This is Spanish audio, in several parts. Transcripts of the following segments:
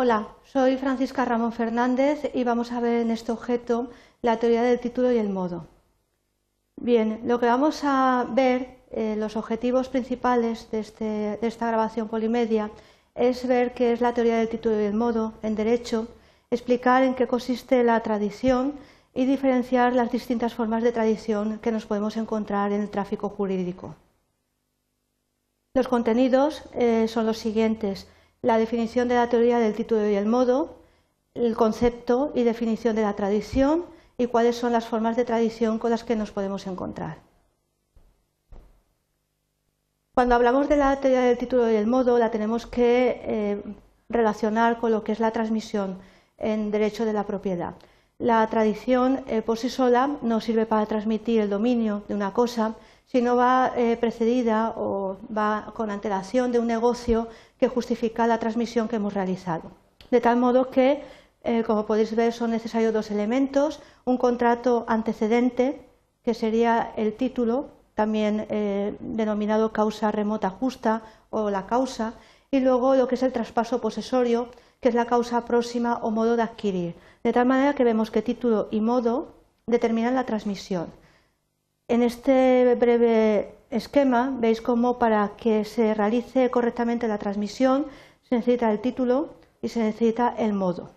Hola, soy Francisca Ramón Fernández y vamos a ver en este objeto la teoría del título y el modo. Bien, lo que vamos a ver, eh, los objetivos principales de, este, de esta grabación polimedia, es ver qué es la teoría del título y el modo en derecho, explicar en qué consiste la tradición y diferenciar las distintas formas de tradición que nos podemos encontrar en el tráfico jurídico. Los contenidos eh, son los siguientes la definición de la teoría del título y el modo, el concepto y definición de la tradición y cuáles son las formas de tradición con las que nos podemos encontrar. Cuando hablamos de la teoría del título y el modo, la tenemos que eh, relacionar con lo que es la transmisión en derecho de la propiedad. La tradición eh, por sí sola no sirve para transmitir el dominio de una cosa, sino va eh, precedida o va con antelación de un negocio que justifica la transmisión que hemos realizado. De tal modo que, eh, como podéis ver, son necesarios dos elementos, un contrato antecedente, que sería el título, también eh, denominado causa remota justa o la causa, y luego lo que es el traspaso posesorio, que es la causa próxima o modo de adquirir. De tal manera que vemos que título y modo determinan la transmisión. En este breve esquema veis cómo para que se realice correctamente la transmisión se necesita el título y se necesita el modo.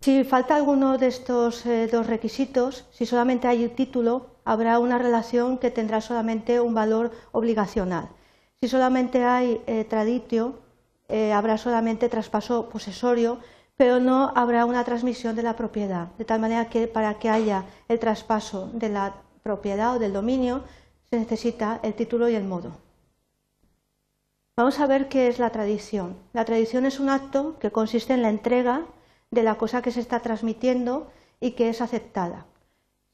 Si falta alguno de estos eh, dos requisitos, si solamente hay título, habrá una relación que tendrá solamente un valor obligacional. Si solamente hay eh, traditio, eh, habrá solamente traspaso posesorio pero no habrá una transmisión de la propiedad, de tal manera que para que haya el traspaso de la propiedad o del dominio se necesita el título y el modo. Vamos a ver qué es la tradición. La tradición es un acto que consiste en la entrega de la cosa que se está transmitiendo y que es aceptada.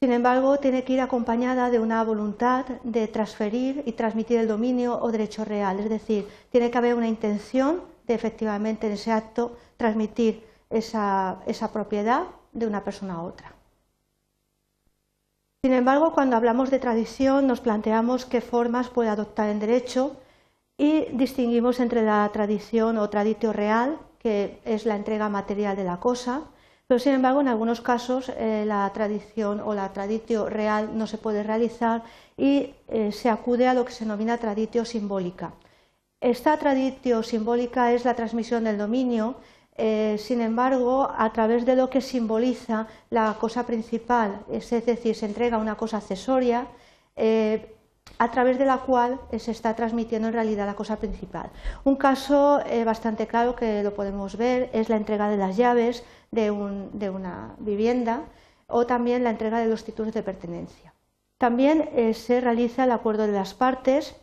Sin embargo, tiene que ir acompañada de una voluntad de transferir y transmitir el dominio o derecho real, es decir, tiene que haber una intención de efectivamente en ese acto transmitir esa, propiedad de una persona a otra. Sin embargo, cuando hablamos de tradición nos planteamos qué formas puede adoptar en derecho y distinguimos entre la tradición o traditio real, que es la entrega material de la cosa, pero sin embargo en algunos casos eh, la tradición o la traditio real no se puede realizar y eh, se acude a lo que se denomina traditio simbólica. Esta traditio simbólica es la transmisión del dominio eh, sin embargo, a través de lo que simboliza la cosa principal, es decir, se entrega una cosa accesoria, eh, a través de la cual se está transmitiendo en realidad la cosa principal. Un caso eh, bastante claro que lo podemos ver es la entrega de las llaves de, una vivienda o también la entrega de los títulos de pertenencia. También se realiza el acuerdo de las partes,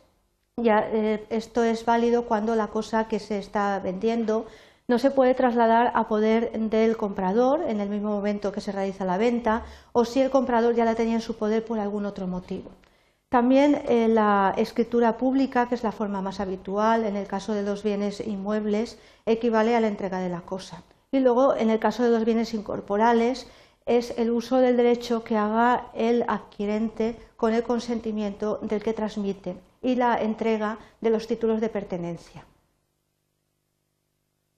ya, esto es válido cuando la cosa que se está vendiendo no se puede trasladar a poder del comprador en el mismo momento que se realiza la venta o si el comprador ya la tenía en su poder por algún otro motivo. También eh, la escritura pública, que es la forma más habitual en el caso de los bienes inmuebles, equivale a la entrega de la cosa. Y luego, en el caso de los bienes incorporales, es el uso del derecho que haga el adquirente con el consentimiento del que transmite y la entrega de los títulos de pertenencia.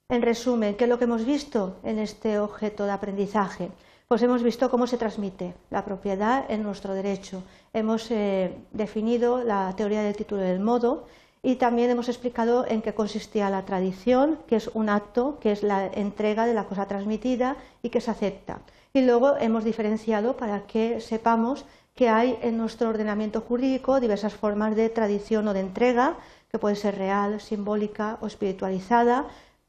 En resumen, ¿qué es lo que hemos visto en este objeto de aprendizaje? Pues hemos visto cómo se transmite la propiedad en nuestro derecho. Hemos eh, definido la teoría del título del modo y también hemos explicado en qué consistía la tradición, que es un acto, que es la entrega de la cosa transmitida y que se acepta. Y luego hemos diferenciado para que sepamos que hay en nuestro ordenamiento jurídico diversas formas de tradición o de entrega, que puede ser real, simbólica o espiritualizada,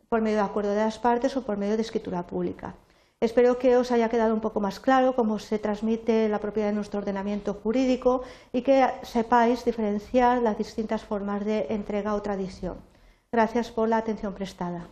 por medio de acuerdo de las partes o por medio de escritura pública. Espero que os haya quedado un poco más claro cómo se transmite la propiedad de nuestro ordenamiento jurídico y que sepáis diferenciar las distintas formas de entrega o tradición. Gracias por la atención prestada.